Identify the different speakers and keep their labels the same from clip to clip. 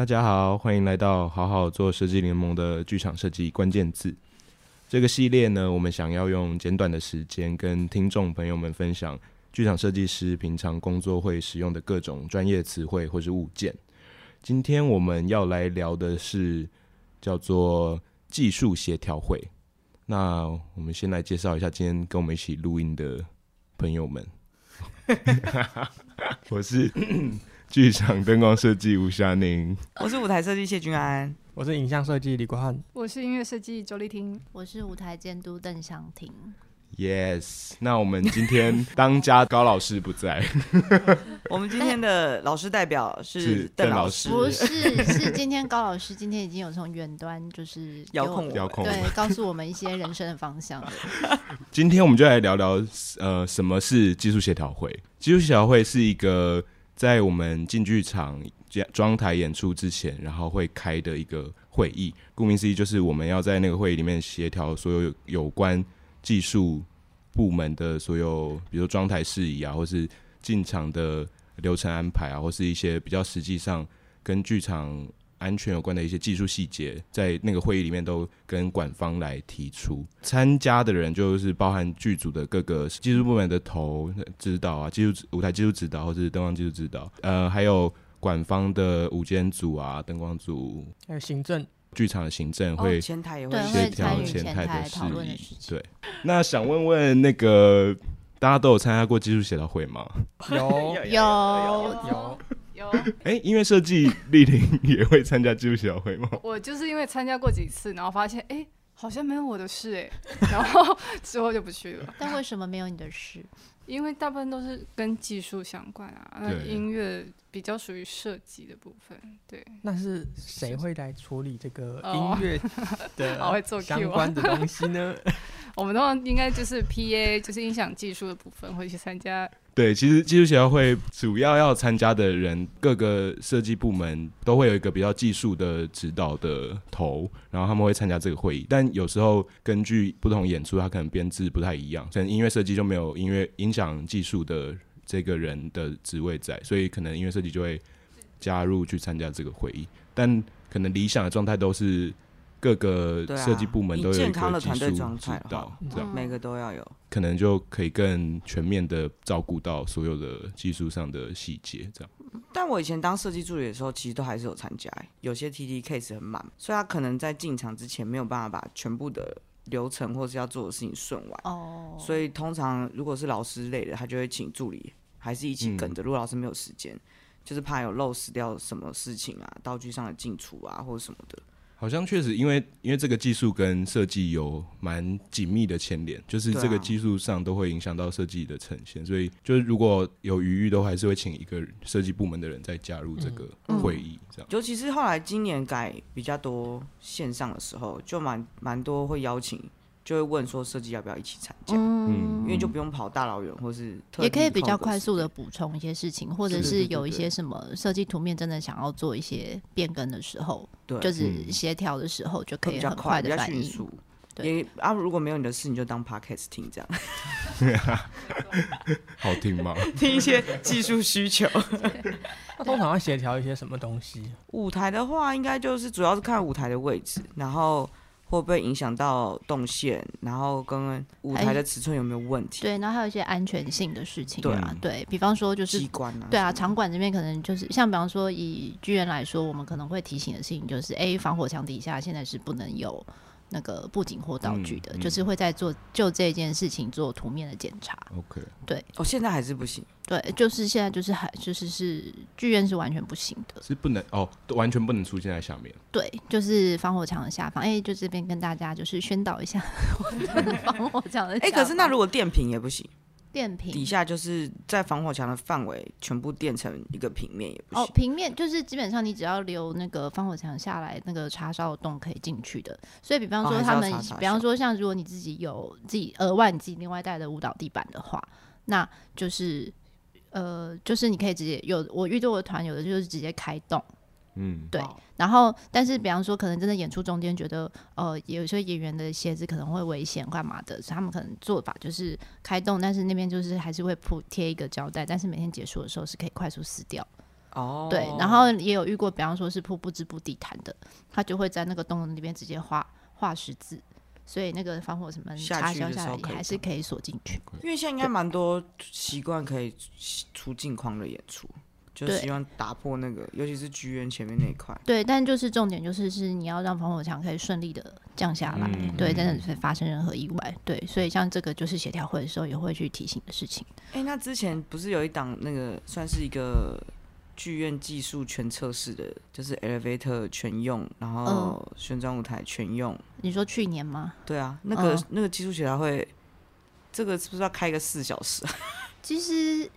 Speaker 1: 大家好，欢迎来到好好做设计联盟的剧场设计关键字。这个系列呢，我们想要用简短的时间跟听众朋友们分享剧场设计师平常工作会使用的各种专业词汇或是物件。今天我们要来聊的是叫做技术协调会。那我们先来介绍一下今天跟我们一起录音的朋友们。我是剧场灯光设计吴夏宁，
Speaker 2: 我是舞台设计谢君安，
Speaker 3: 我是影像设计李国汉，
Speaker 4: 我是音乐设计周丽婷，
Speaker 5: 我是舞台监督邓湘婷。
Speaker 1: Yes，那我们今天当家高老师不在，
Speaker 2: 我们今天的老师代表是邓老师，
Speaker 5: 不是，是今天高老师今天已经有从远端就是
Speaker 2: 遥控。
Speaker 1: 遥控，
Speaker 5: 对，告诉我们一些人生的方向。
Speaker 1: 今天我们就来聊聊，呃，什么是技术协调会？技术协调会是一个在我们进剧场装台演出之前，然后会开的一个会议。顾名思义，就是我们要在那个会议里面协调所有有关技术部门的所有，比如说装台事宜啊，或是进场的流程安排啊，或是一些比较实际上跟剧场安全有关的一些技术细节，在那个会议里面都跟管方来提出。参加的人就是包含剧组的各个技术部门的头指导啊，技术舞台技术指导或是灯光技术指导，呃，还有管方的舞监组啊、灯光组，
Speaker 3: 还有行政。
Speaker 1: 剧场的行政会
Speaker 2: 前台也会
Speaker 1: 协调前台的事宜。对，那想问问那个大家都有参加过技术协调会吗？
Speaker 3: 有
Speaker 5: 有有
Speaker 1: 哎，音乐设计丽玲也会参加技术协会吗？
Speaker 4: 我就是因为参加过几次，然后发现哎，好像没有我的事哎，然后之后就不去了。
Speaker 5: 但为什么没有你的事？
Speaker 4: 因为大部分都是跟技术相关啊，那音乐比较属于设计的部分。对，
Speaker 3: 那是谁会来处理这个音乐 的相关的东西呢？
Speaker 4: 我们通常应该就是 PA，就是音响技术的部分会去参加。
Speaker 1: 对，其实技术协调会主要要参加的人，各个设计部门都会有一个比较技术的指导的头，然后他们会参加这个会议。但有时候根据不同演出，它可能编制不太一样，像音乐设计就没有音乐音响技术的这个人的职位在，所以可能音乐设计就会加入去参加这个会议。但可能理想的状态都是。各个设计部门都有一个技术指导，这样
Speaker 2: 每个都要有，
Speaker 1: 可能就可以更全面的照顾到所有的技术上的细节，这样。
Speaker 2: 但我以前当设计助理的时候，其实都还是有参加，有些 TD case 很满，所以他可能在进场之前没有办法把全部的流程或是要做的事情顺完。哦。所以通常如果是老师累的，他就会请助理还是一起跟着。如果老师没有时间，就是怕有漏失掉什么事情啊，道具上的进出啊，或者什么的。
Speaker 1: 好像确实，因为因为这个技术跟设计有蛮紧密的牵连，就是这个技术上都会影响到设计的呈现，所以就是如果有余裕，都还是会请一个设计部门的人再加入这个会议，这样。
Speaker 2: 尤其是后来今年改比较多线上的时候，就蛮蛮多会邀请。就会问说设计要不要一起参加，嗯，因为就不用跑大老远，或是
Speaker 5: 也可以比较快速的补充一些事情，或者是有一些什么设计图面真的想要做一些变更的时候，对，就是协调的时候就可以很快的反应。
Speaker 2: 对啊，如果没有你的事，你就当 podcast 听这样，
Speaker 1: 好听吗？
Speaker 2: 听一些技术需求。
Speaker 3: 那通常要协调一些什么东西？
Speaker 2: 舞台的话，应该就是主要是看舞台的位置，然后。会不会影响到动线？然后跟舞台的尺寸有没有问题？
Speaker 5: 对，然后还有一些安全性的事情。对啊，对，比方说就是机关啊，对啊，场馆这边可能就是像比方说以剧院来说，我们可能会提醒的事情就是，A 防火墙底下现在是不能有。那个布景或道具的，嗯嗯、就是会在做就这件事情做图面的检查。
Speaker 1: OK，
Speaker 5: 对，
Speaker 2: 哦，现在还是不行。
Speaker 5: 对，就是现在就是还就是是剧院是完全不行的，
Speaker 1: 是不能哦，完全不能出现在下面。
Speaker 5: 对，就是防火墙的下方。哎、欸，就这边跟大家就是宣导一下 防火墙的。哎、
Speaker 2: 欸，可是那如果电瓶也不行。
Speaker 5: 垫平
Speaker 2: 底下就是在防火墙的范围，全部垫成一个平面也不行。
Speaker 5: 哦，平面就是基本上你只要留那个防火墙下来那个叉烧的洞可以进去的。所以比方说他们，哦、比方说像如果你自己有自己额外你自己另外带的舞蹈地板的话，那就是呃，就是你可以直接有我遇到的团有的就是直接开洞。嗯，对，然后但是比方说，可能真的演出中间觉得，呃，有些演员的鞋子可能会危险，干嘛的，所以他们可能做法就是开洞，但是那边就是还是会铺贴一个胶带，但是每天结束的时候是可以快速撕掉。
Speaker 2: 哦，
Speaker 5: 对，然后也有遇过，比方说是铺不织布地毯的，他就会在那个洞里面直接画画十字，所以那个防火什么插销下来还是可以锁进去。
Speaker 2: 因为现在应该蛮多习惯可以出镜框的演出。就希望打破那个，尤其是剧院前面那一块。
Speaker 5: 对，但就是重点就是是你要让防火墙可以顺利的降下来，嗯、对，真的是发生任何意外，对，所以像这个就是协调会的时候也会去提醒的事情。
Speaker 2: 哎、欸，那之前不是有一档那个算是一个剧院技术全测试的，就是 elevator 全用，然后旋转舞台全用、嗯。
Speaker 5: 你说去年吗？
Speaker 2: 对啊，那个、嗯、那个技术协调会，这个是不是要开个四小时？
Speaker 5: 其实。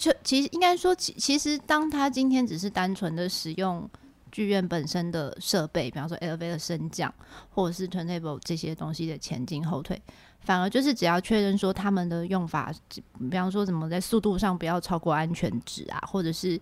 Speaker 5: 就其实应该说，其其实当他今天只是单纯的使用剧院本身的设备，比方说 elevator 升降，或者是 turntable 这些东西的前进后退，反而就是只要确认说他们的用法，比方说怎么在速度上不要超过安全值啊，或者是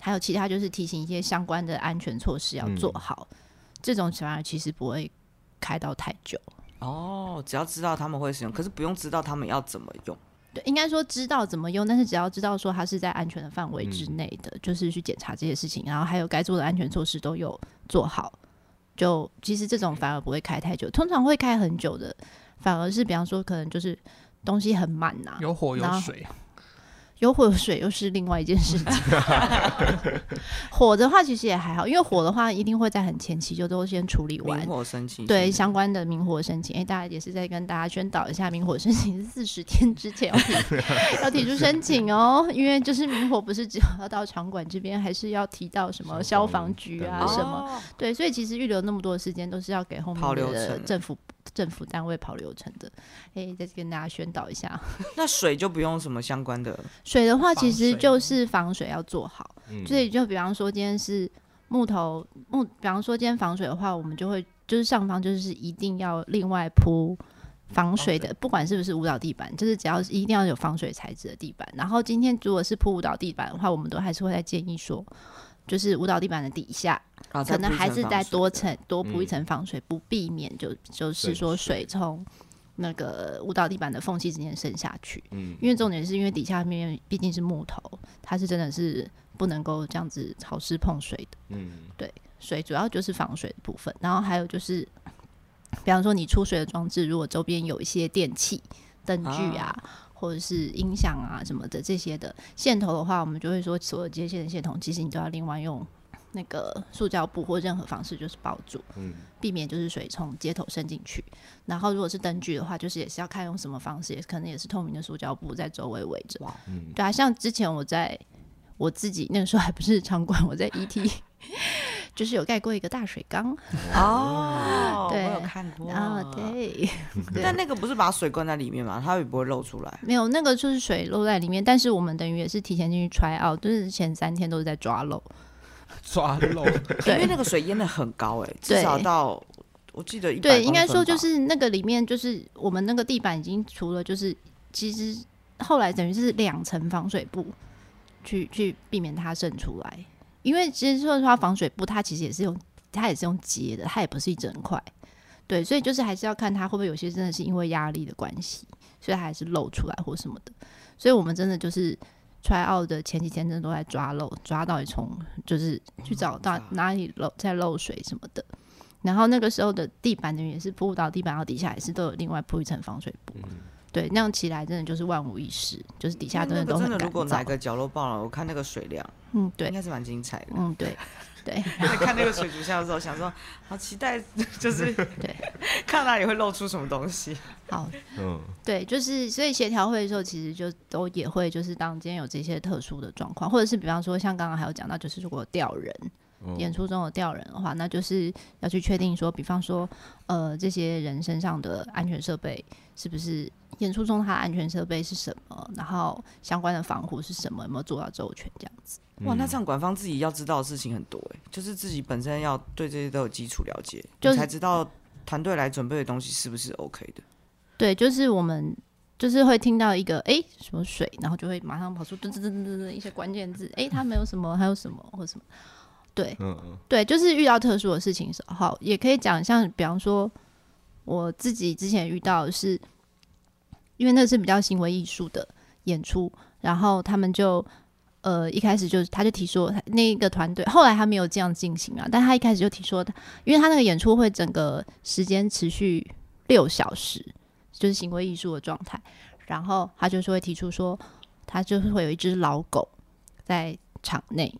Speaker 5: 还有其他就是提醒一些相关的安全措施要做好，嗯、这种反而其实不会开到太久。
Speaker 2: 哦，只要知道他们会使用，可是不用知道他们要怎么用。
Speaker 5: 应该说知道怎么用，但是只要知道说它是在安全的范围之内的，嗯、就是去检查这些事情，然后还有该做的安全措施都有做好，就其实这种反而不会开太久。通常会开很久的，反而是比方说可能就是东西很满呐、啊，
Speaker 3: 有火有水。
Speaker 5: 有火有水又是另外一件事情。火的话其实也还好，因为火的话一定会在很前期就都先处理完。
Speaker 2: 明火申请
Speaker 5: 对相关的明火申请，哎、欸，大家也是在跟大家宣导一下，明火申请是四十天之前要提 要提出申请哦，因为就是明火不是只要到场馆这边，还是要提到什么消防局啊什么。哦、对，所以其实预留那么多的时间，都是要给后面的政府。政府单位跑流程的，哎、欸，再跟大家宣导一下。
Speaker 2: 那水就不用什么相关的。
Speaker 5: 水的话，其实就是防水要做好。所以就比方说，今天是木头木，比方说今天防水的话，我们就会就是上方就是一定要另外铺防水的，不管是不是舞蹈地板，就是只要是一定要有防水材质的地板。然后今天如果是铺舞蹈地板的话，我们都还是会再建议说。就是舞蹈地板的底下，啊、可能还是再多层多铺一层防水，不避免就就是说水从那个舞蹈地板的缝隙之间渗下去。嗯，因为重点是因为底下面毕竟是木头，它是真的是不能够这样子潮湿碰水的。嗯，对，水主要就是防水的部分，然后还有就是，比方说你出水的装置，如果周边有一些电器、灯具啊。啊或者是音响啊什么的这些的线头的话，我们就会说所有接线的线头，其实你都要另外用那个塑胶布或任何方式就是包住，嗯，避免就是水从接头渗进去。然后如果是灯具的话，就是也是要看用什么方式，也可能也是透明的塑胶布在周围围着。哇，嗯，对啊，像之前我在我自己那个时候还不是场馆，我在 ET。就是有盖过一个大水缸
Speaker 2: 哦，对，我有看过
Speaker 5: 啊，对。
Speaker 2: 但那个不是把水灌在里面吗？它也不会漏出来。
Speaker 5: 没有，那个就是水漏在里面，但是我们等于也是提前进去 try out，就是前三天都是在抓漏，
Speaker 3: 抓漏。
Speaker 2: 因为那个水淹的很高，哎，至少到我记得一
Speaker 5: 对，应该说就是那个里面就是我们那个地板已经除了就是其实后来等于是两层防水布，去去避免它渗出来。因为其实说实话，防水布它其实也是用，它也是用接的，它也不是一整块，对，所以就是还是要看它会不会有些真的是因为压力的关系，所以它还是漏出来或什么的。所以我们真的就是 try out 的前几天真的都在抓漏，抓到底从就是去找到哪里漏在漏水什么的。然后那个时候的地板呢也是铺到地板，然后底下也是都有另外铺一层防水布。对，那样起来真的就是万无一失，就是底下真的都很干燥。
Speaker 2: 如果哪个角落爆了，我看那个水量，
Speaker 5: 嗯，对，
Speaker 2: 应该是蛮精彩的。
Speaker 5: 嗯，对，对。
Speaker 2: 看那个水族箱的时候，想说好期待，就是
Speaker 5: 对，
Speaker 2: 看哪里会露出什么东西。
Speaker 5: 好，嗯，对，就是所以协调会的时候，其实就都也会就是当今天有这些特殊的状况，或者是比方说像刚刚还有讲到，就是如果调人。演出中有吊人的话，那就是要去确定说，比方说，呃，这些人身上的安全设备是不是演出中他的安全设备是什么，然后相关的防护是什么，有没有做到周全这样子。
Speaker 2: 哇，那这样馆方自己要知道的事情很多哎，就是自己本身要对这些都有基础了解，
Speaker 5: 就是
Speaker 2: 才知道团队来准备的东西是不是 OK 的。
Speaker 5: 对，就是我们就是会听到一个哎、欸、什么水，然后就会马上跑出噔噔噔噔噔一些关键字，哎、欸，它没有什么，还有什么或什么。对，嗯嗯，对，就是遇到特殊的事情的时候，也可以讲像，比方说我自己之前遇到的是，因为那是比较行为艺术的演出，然后他们就呃，一开始就是他就提说那个团队，后来他没有这样进行啊，但他一开始就提说他，因为他那个演出会整个时间持续六小时，就是行为艺术的状态，然后他就是会提出说，他就是会有一只老狗在场内。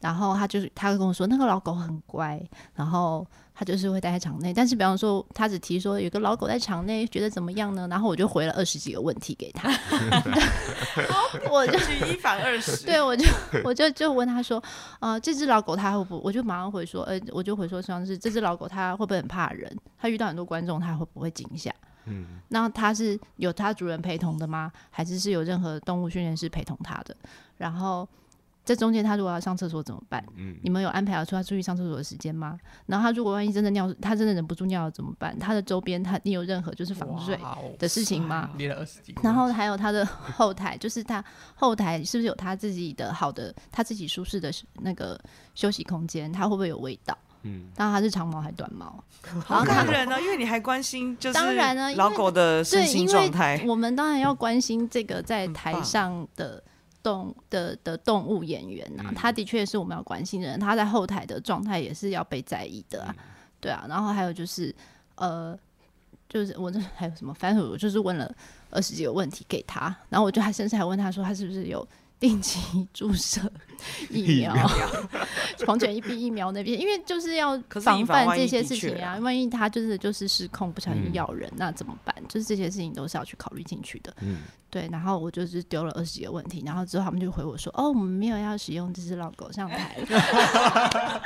Speaker 5: 然后他就是，他会跟我说，那个老狗很乖，然后他就是会待在场内。但是，比方说，他只提说有个老狗在场内，觉得怎么样呢？然后我就回了二十几个问题给他，我就
Speaker 2: 举一反二十。
Speaker 5: 对，我就我就就问他说，呃，这只老狗它会不？我就马上回说，呃，我就回说像是这只老狗它会不会很怕人？它遇到很多观众，它会不会惊吓？嗯，那它是有它主人陪同的吗？还是是有任何动物训练师陪同它的？然后。这中间他如果要上厕所怎么办？嗯，你们有安排好出他出去上厕所的时间吗？然后他如果万一真的尿，他真的忍不住尿了怎么办？他的周边他你有任何就是防水的事情吗？
Speaker 3: 列了二十几个。
Speaker 5: 然后还有他的后台，就是他后台是不是有他自己的好的他自己舒适的那个休息空间？他会不会有味道？嗯，当然他是长毛还是短毛？
Speaker 2: 好感人呢，因为你还关心就是当然呢老狗的身心状态。
Speaker 5: 我们当然要关心这个在台上的。动的的动物演员呐、啊，他的确是我们要关心的人，他在后台的状态也是要被在意的啊，对啊。然后还有就是，呃，就是我这还有什么？反正我就是问了二十几个问题给他，然后我就还甚至还问他说，他是不是有。定期注射疫苗，狂犬疫病疫苗那边，因为就是要防范这些事情啊。万一他就是就是失控，不小心咬人，那怎么办？就是这些事情都是要去考虑进去的。嗯，对。然后我就是丢了二十几个问题，然后之后他们就回我说：“哦，我们没有要使用这只老狗上台。”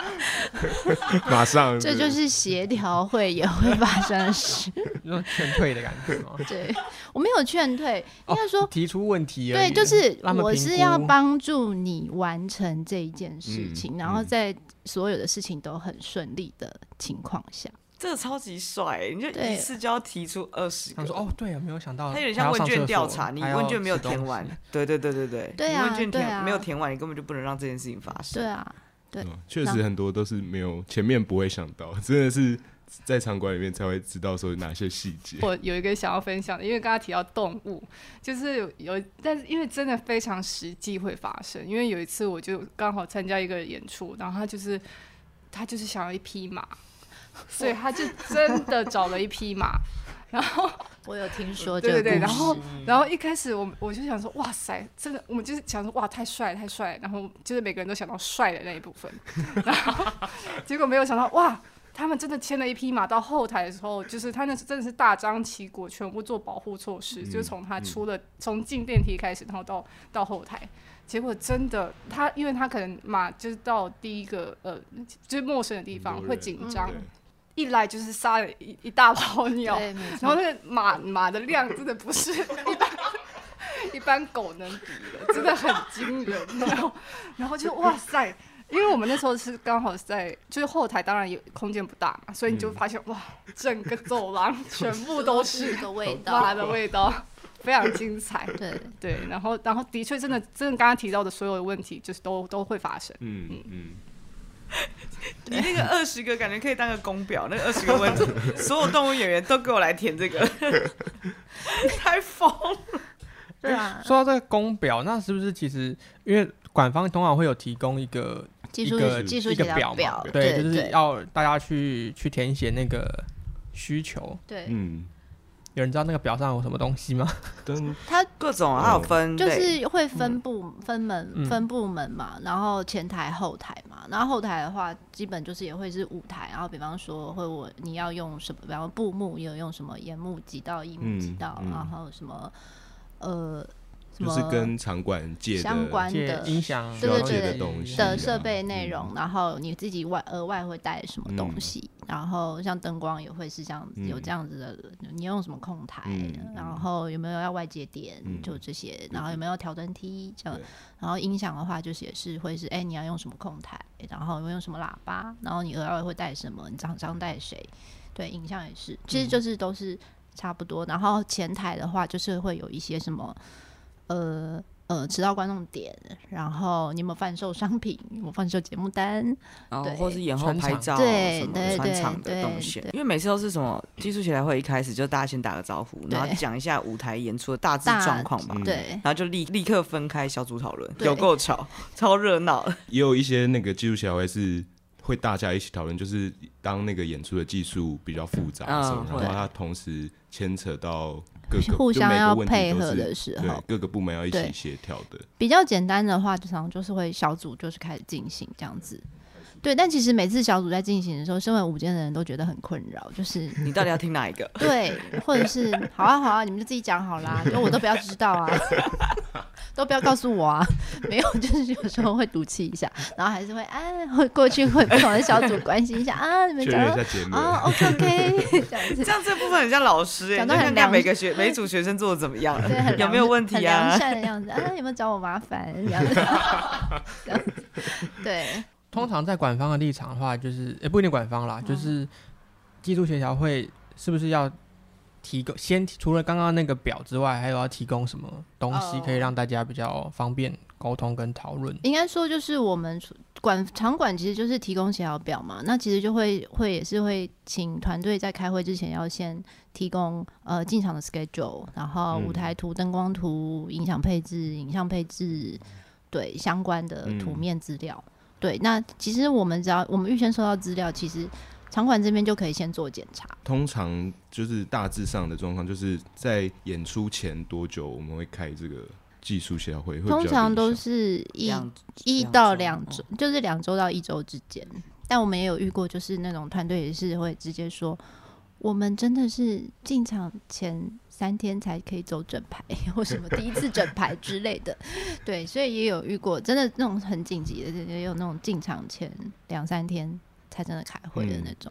Speaker 1: 马上，
Speaker 5: 这就是协调会也会发生的事，
Speaker 3: 有劝退的感觉吗？
Speaker 5: 对，我没有劝退，应该说
Speaker 3: 提出问题。
Speaker 5: 对，就是我是。要帮助你完成这一件事情，嗯、然后在所有的事情都很顺利的情况下，
Speaker 2: 这个超级帅！你就一次就要提出二十个。
Speaker 3: 他说：“哦，对啊，没有想到，
Speaker 2: 他有点像问卷调查，你问卷没有填完，对对对对对，
Speaker 5: 对啊，
Speaker 2: 问卷填、
Speaker 5: 啊、
Speaker 2: 没有填完，你根本就不能让这件事情发生。”
Speaker 5: 对啊，对，
Speaker 1: 确实很多都是没有前面不会想到，真的是。在场馆里面才会知道说哪些细节。
Speaker 4: 我有一个想要分享的，因为刚刚提到动物，就是有，有，但是因为真的非常实际会发生。因为有一次我就刚好参加一个演出，然后他就是他就是想要一匹马，所以他就真的找了一匹马。然后
Speaker 5: 我有听说，
Speaker 4: 对对对，然后然后一开始我我就想说，哇塞，真的，我们就是想说，哇，太帅太帅。然后就是每个人都想到帅的那一部分，然后 结果没有想到，哇。他们真的牵了一匹马到后台的时候，就是他那是真的是大张旗鼓，全部做保护措施，嗯、就是从他出了从进电梯开始，然后到到后台，结果真的他，因为他可能马就是到第一个呃就是陌生的地方会紧张，嗯、一来就是撒了一一大泡尿，然后那个马马的量真的不是一般 一般狗能比的，真的很惊人，然后然后就哇塞。因为我们那时候是刚好在，就是后台当然也空间不大嘛，所以你就发现、嗯、哇，整个走廊全部都是
Speaker 5: 的味道，
Speaker 4: 马的味道，非常精彩。对对，然后然后的确真的真的刚刚提到的所有的问题，就是都都会发生。嗯嗯嗯。
Speaker 2: 你那个二十个感觉可以当个公表，那个二十个问题，所有动物演员都给我来填这个，太疯了。
Speaker 3: 对啊。说到这个公表，那是不是其实因为？馆方通常会有提供一个
Speaker 5: 技术
Speaker 3: 一个
Speaker 5: 技术
Speaker 3: 一个表嘛，对，就是要大家去去填写那个需求。
Speaker 5: 对，
Speaker 1: 嗯，
Speaker 3: 有人知道那个表上有什么东西吗？
Speaker 5: 它
Speaker 2: 各种啊，它有分，
Speaker 5: 就是会分部分门分部门嘛，然后前台后台嘛，然后后台的话，基本就是也会是舞台，然后比方说会我你要用什么，比方说布幕，也有用什么沿幕几道、一幕几道，然后什么呃。
Speaker 1: 就是跟场馆借
Speaker 5: 相关的
Speaker 3: 音响，
Speaker 5: 对对对
Speaker 1: 的东西
Speaker 5: 的设备内容，然后你自己外额外会带什么东西，然后像灯光也会是这样有这样子的，你用什么控台，然后有没有要外接点，就这些，然后有没有调灯梯这样，然后音响的话就是也是会是哎你要用什么控台，然后有没有用什么喇叭，然后你额外会带什么，你厂商带谁，对，影像也是，其实就是都是差不多，然后前台的话就是会有一些什么。呃，呃，迟到观众点，然后你有没有贩售商品，有没有贩售节目单，
Speaker 2: 对，或是延后拍照，
Speaker 5: 对对
Speaker 2: 对，穿场的东西。因为每次都是什么技术协调会一开始就大家先打个招呼，然后讲一下舞台演出的大致状况吧，
Speaker 5: 对，
Speaker 2: 然后就立立刻分开小组讨论，有够吵，超热闹。
Speaker 1: 也有一些那个技术协调会是会大家一起讨论，就是当那个演出的技术比较复杂的时候，然后它同时牵扯到。
Speaker 5: 互相要配合的时候，
Speaker 1: 各个部门要一起协调的。
Speaker 5: 比较简单的话，通常就是会小组就是开始进行这样子。对，但其实每次小组在进行的时候，身为午间的人都觉得很困扰，就是
Speaker 2: 你到底要听哪一个？
Speaker 5: 对，或者是好啊好啊，你们就自己讲好啦，就我都不要知道啊，都不要告诉我啊，没有，就是有时候会赌气一下，然后还是会哎，会过去会不同的小组关心一下啊，你们讲啊，OK OK，这样子，
Speaker 2: 这样这部分很像老师哎，讲到很看每个学每组学生做的怎么样，对，有没有问题啊？
Speaker 5: 良善的样子啊，有没有找我麻烦这样子？这样子，对。
Speaker 3: 通常在管方的立场的话，就是也不一定管方啦，嗯、就是技术协调会是不是要提供先除了刚刚那个表之外，还有要提供什么东西可以让大家比较方便沟通跟讨论？
Speaker 5: 应该说就是我们管场馆其实就是提供协调表嘛，那其实就会会也是会请团队在开会之前要先提供呃进场的 schedule，然后舞台图、灯光图、音响配置、影像配置，对相关的图面资料。嗯对，那其实我们只要我们预先收到资料，其实场馆这边就可以先做检查。
Speaker 1: 通常就是大致上的状况，就是在演出前多久我们会开这个技术协调会？
Speaker 5: 通常都是一一到两周，就是两周到一周之间。但我们也有遇过，就是那种团队也是会直接说，我们真的是进场前。三天才可以走整排，或什么第一次整排之类的，对，所以也有遇过真的那种很紧急的，也有那种进场前两三天才真的开会的那种。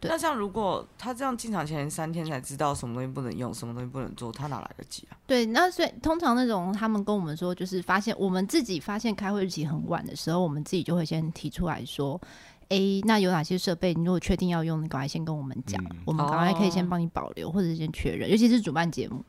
Speaker 2: 那像如果他这样进场前三天才知道什么东西不能用，什么东西不能做，他哪来得及啊？
Speaker 5: 对，那所以通常那种他们跟我们说，就是发现我们自己发现开会日期很晚的时候，我们自己就会先提出来说。A，那有哪些设备？你如果确定要用，你赶快先跟我们讲，嗯、我们赶快可以先帮你保留，哦、或者是先确认。尤其是主办节目，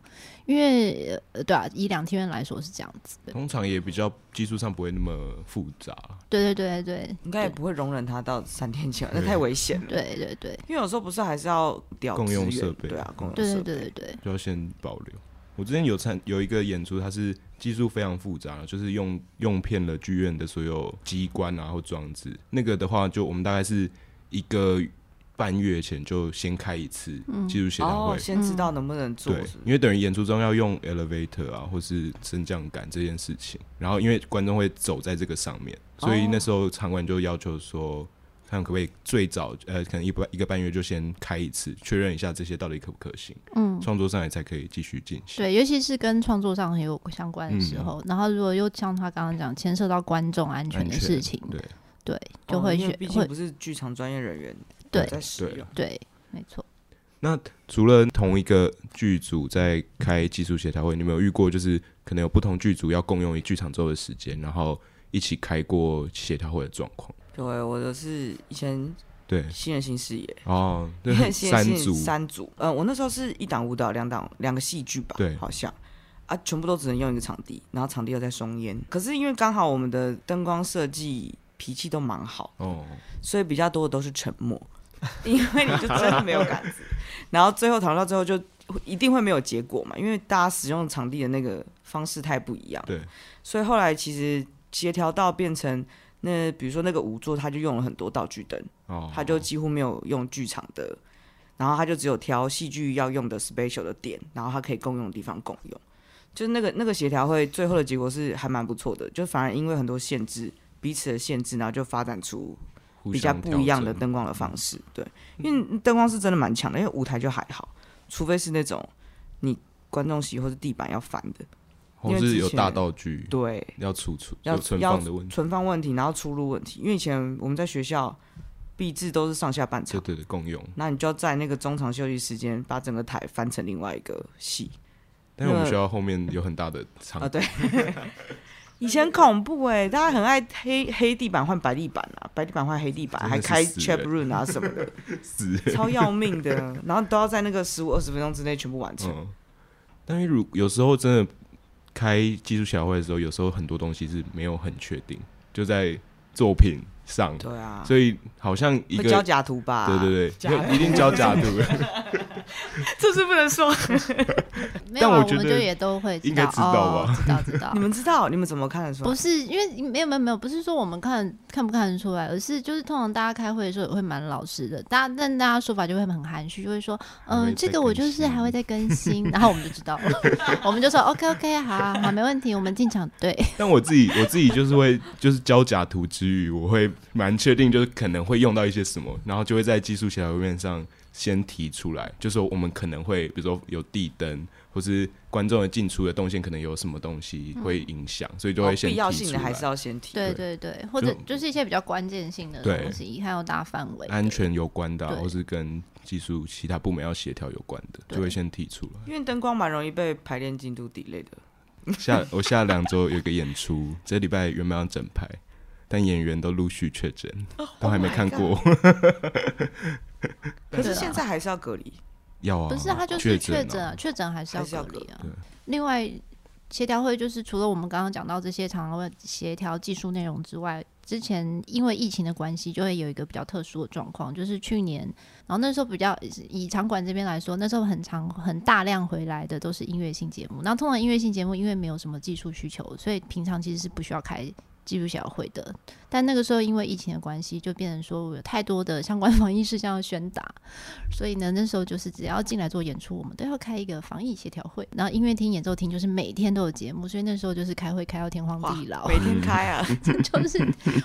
Speaker 5: 因为呃，对啊，以两天来说是这样子的。
Speaker 1: 通常也比较技术上不会那么复杂。
Speaker 5: 对对对对，
Speaker 2: 应该也不会容忍他到三天前，那太危险了。
Speaker 5: 对对对，
Speaker 2: 因为有时候不是还是要调
Speaker 1: 共用设备，
Speaker 2: 对啊，共用设备，
Speaker 5: 对对对对对，
Speaker 1: 就要先保留。我之前有参有一个演出，它是技术非常复杂，就是用用遍了剧院的所有机关啊或装置。那个的话，就我们大概是。一个半月前就先开一次技术协调会，
Speaker 2: 先知道能不能做。
Speaker 1: 对，因为等于演出中要用 elevator 啊，或是升降杆这件事情。然后因为观众会走在这个上面，所以那时候场馆就要求说，看可不可以最早呃，可能一半一个半月就先开一次，确认一下这些到底可不可行。嗯，创作上也才可以继续进行。
Speaker 5: 对，尤其是跟创作上很有相关的时候，然后如果又像他刚刚讲，牵涉到观众安全的事情，
Speaker 1: 对。
Speaker 5: 对，就会选，
Speaker 2: 毕竟不是剧场专业人员
Speaker 5: 对
Speaker 2: 在使用，
Speaker 5: 对，没错。
Speaker 1: 那除了同一个剧组在开技术协调会，你有没有遇过就是可能有不同剧组要共用一剧场周的时间，然后一起开过协调会的状况？
Speaker 2: 对，我的是以前
Speaker 1: 对。
Speaker 2: 新人新视野
Speaker 1: 哦，
Speaker 2: 对，三组。三组，呃，我那时候是一档舞蹈，两档两个戏剧吧，
Speaker 1: 对，
Speaker 2: 好像。啊，全部都只能用一个场地，然后场地又在松烟，可是因为刚好我们的灯光设计。脾气都蛮好，oh. 所以比较多的都是沉默，因为你就真的没有杆子，然后最后讨论到最后就一定会没有结果嘛，因为大家使用场地的那个方式太不一样，
Speaker 1: 对，
Speaker 2: 所以后来其实协调到变成那比如说那个舞座，他就用了很多道具灯，oh. 他就几乎没有用剧场的，然后他就只有挑戏剧要用的 special 的点，然后他可以共用的地方共用，就是那个那个协调会最后的结果是还蛮不错的，就反而因为很多限制。彼此的限制，然后就发展出比较不一样的灯光的方式。对，因为灯光是真的蛮强的，因为舞台就还好，除非是那种你观众席或是地板要翻的，
Speaker 1: 或是有大道具，
Speaker 2: 对，
Speaker 1: 要储存要存放的问题，
Speaker 2: 存放问题，然后出入问题。因为以前我们在学校毕制都是上下半场，
Speaker 1: 对对对，共用。
Speaker 2: 那你就要在那个中场休息时间把整个台翻成另外一个戏。
Speaker 1: 但是我们学校后面有很大的场
Speaker 2: 啊，对。以前恐怖哎、欸，大家很爱黑黑地板换白地板啊，白地板换黑地板，还开 chap room 啊什么的，
Speaker 1: 死
Speaker 2: 超要命的。然后都要在那个十五二十分钟之内全部完成。嗯、
Speaker 1: 但是如有时候真的开技术小会的时候，有时候很多东西是没有很确定，就在作品上。
Speaker 2: 对啊，
Speaker 1: 所以好像一个
Speaker 2: 交假图吧？
Speaker 1: 对对对，一定交假图。
Speaker 2: 这是不能说。
Speaker 5: 但我觉得就也都会
Speaker 1: 应该知道吧？
Speaker 5: 知道知道。
Speaker 2: 你们知道？你们怎么看得出来？
Speaker 5: 不是因为没有没有没有，不是说我们看看不看得出来，而是就是通常大家开会的时候也会蛮老实的，大家但大家说法就会很含蓄，就会说嗯，这个我就是还会再更新，然后我们就知道了，我们就说 OK OK 好好没问题，我们进场对。
Speaker 1: 但我自己我自己就是会就是交假图之余，我会蛮确定就是可能会用到一些什么，然后就会在技术协调会面上。先提出来，就是说我们可能会，比如说有地灯，或是观众的进出的动线，可能有什么东西会影响，嗯、所以就会先提出来。
Speaker 2: 必要性的还是要先提。
Speaker 5: 对对对，或者就是一些比较关键性的东西，还有大范围、
Speaker 1: 安全有关的、啊，或是跟技术其他部门要协调有关的，就会先提出来。
Speaker 2: 因为灯光蛮容易被排练进度 delay 的。
Speaker 1: 下我下两周有个演出，这礼拜原本要整排，但演员都陆续确诊，都还没看过。Oh
Speaker 2: 可是现在还是要隔离，
Speaker 1: 要啊，
Speaker 5: 不是他就是确诊啊，确诊还是要隔离啊。另外，协调会就是除了我们刚刚讲到这些常常会协调技术内容之外，之前因为疫情的关系，就会有一个比较特殊的状况，就是去年，然后那时候比较以场馆这边来说，那时候很长很大量回来的都是音乐性节目。那通常音乐性节目因为没有什么技术需求，所以平常其实是不需要开。技术小会的，但那个时候因为疫情的关系，就变成说我有太多的相关 防疫事项要宣达，所以呢，那时候就是只要进来做演出，我们都要开一个防疫协调会。然后音乐厅、演奏厅就是每天都有节目，所以那时候就是开会开到天荒地老，
Speaker 2: 每天开啊，
Speaker 5: 就是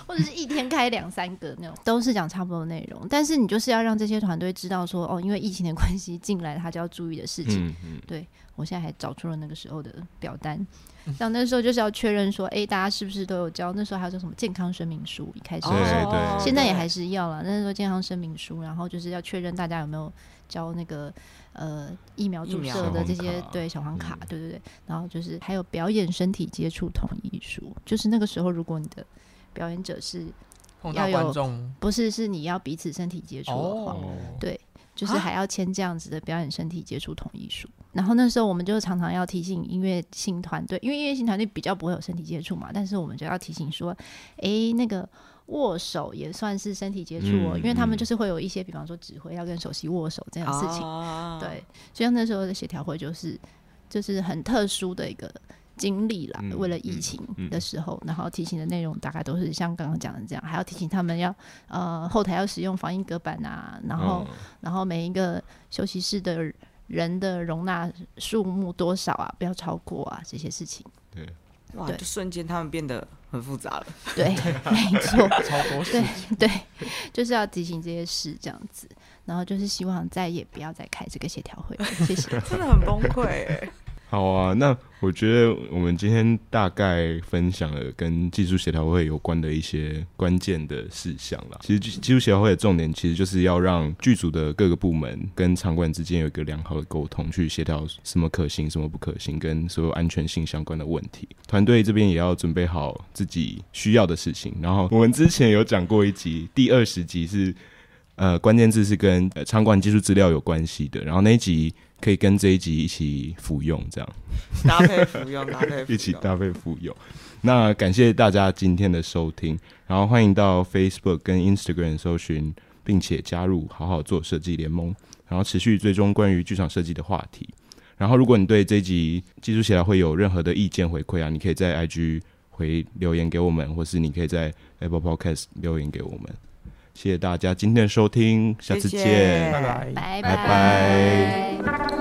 Speaker 5: 或者是一天开两三个那种，都是讲差不多的内容。但是你就是要让这些团队知道说，哦，因为疫情的关系进来，他就要注意的事情。对，我现在还找出了那个时候的表单。像那时候就是要确认说，哎、欸，大家是不是都有交？那时候还有叫什么健康声明书？一开始的时候，对对，现在也还是要了。那时候健康声明书，然后就是要确认大家有没有交那个呃疫苗注射的这些对小黄卡，对对对。然后就是还有表演身体接触同意书，就是那个时候如果你的表演者是要有不是是你要彼此身体接触的话，哦、对。就是还要签这样子的表演身体接触同意书，然后那时候我们就常常要提醒音乐性团队，因为音乐性团队比较不会有身体接触嘛，但是我们就要提醒说，诶，那个握手也算是身体接触哦，因为他们就是会有一些，比方说指挥要跟首席握手这样的事情，对，所以那时候的协调会就是就是很特殊的一个。经历了，为了疫情的时候，然后提醒的内容大概都是像刚刚讲的这样，还要提醒他们要呃后台要使用防疫隔板啊，然后然后每一个休息室的人的容纳数目多少啊，不要超过啊这些事情。
Speaker 1: 对，
Speaker 2: 哇，就瞬间他们变得很复杂了。
Speaker 5: 对，没错，
Speaker 3: 超多事。
Speaker 5: 对对，就是要提醒这些事这样子，然后就是希望再也不要再开这个协调会。谢谢，
Speaker 2: 真的很崩溃哎。
Speaker 1: 好啊，那我觉得我们今天大概分享了跟技术协调会有关的一些关键的事项啦。其实技术协调会的重点其实就是要让剧组的各个部门跟场馆之间有一个良好的沟通，去协调什么可行、什么不可行，跟所有安全性相关的问题。团队这边也要准备好自己需要的事情。然后我们之前有讲过一集，第二十集是呃关键字是跟呃场馆技术资料有关系的。然后那一集。可以跟这一集一起服用，这样
Speaker 2: 搭配服用，搭配
Speaker 1: 一起搭配服用。那感谢大家今天的收听，然后欢迎到 Facebook 跟 Instagram 搜寻，并且加入好好做设计联盟，然后持续追踪关于剧场设计的话题。然后，如果你对这一集技术起来会有任何的意见回馈啊，你可以在 IG 回留言给我们，或是你可以在 Apple Podcast 留言给我们。谢谢大家今天的收听，下次
Speaker 2: 见，
Speaker 5: 拜拜，
Speaker 1: 拜拜。